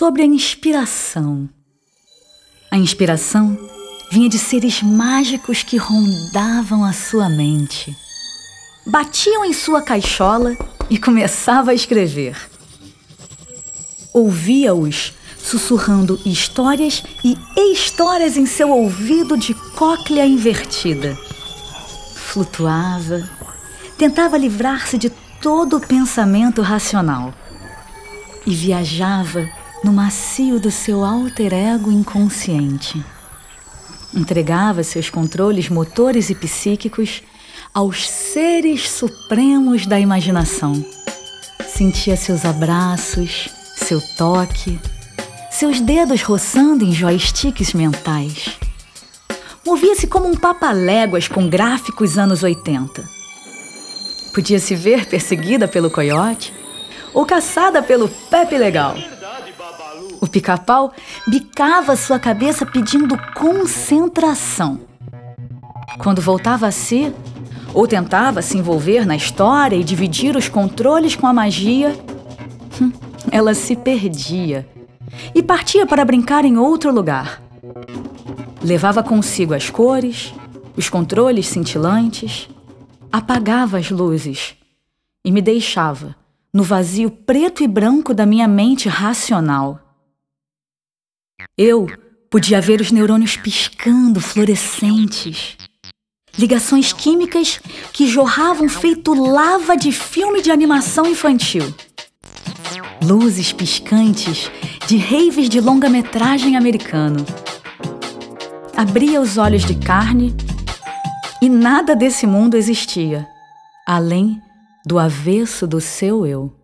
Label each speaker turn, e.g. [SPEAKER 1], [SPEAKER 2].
[SPEAKER 1] sobre a inspiração. A inspiração vinha de seres mágicos que rondavam a sua mente. Batiam em sua caixola e começava a escrever. Ouvia-os sussurrando histórias e histórias em seu ouvido de cóclea invertida. Flutuava, tentava livrar-se de todo o pensamento racional e viajava no macio do seu alter ego inconsciente. Entregava seus controles motores e psíquicos aos seres supremos da imaginação. Sentia seus abraços, seu toque, seus dedos roçando em joysticks mentais. Movia-se como um papaléguas com gráficos anos 80. Podia se ver perseguida pelo coiote ou caçada pelo Pepe Legal. O pica-pau bicava sua cabeça pedindo concentração. Quando voltava a si, ou tentava se envolver na história e dividir os controles com a magia, hum, ela se perdia e partia para brincar em outro lugar. Levava consigo as cores, os controles cintilantes, apagava as luzes e me deixava no vazio preto e branco da minha mente racional. Eu podia ver os neurônios piscando, fluorescentes. Ligações químicas que jorravam feito lava de filme de animação infantil. Luzes piscantes de raves de longa-metragem americano. Abria os olhos de carne e nada desse mundo existia, além do avesso do seu eu.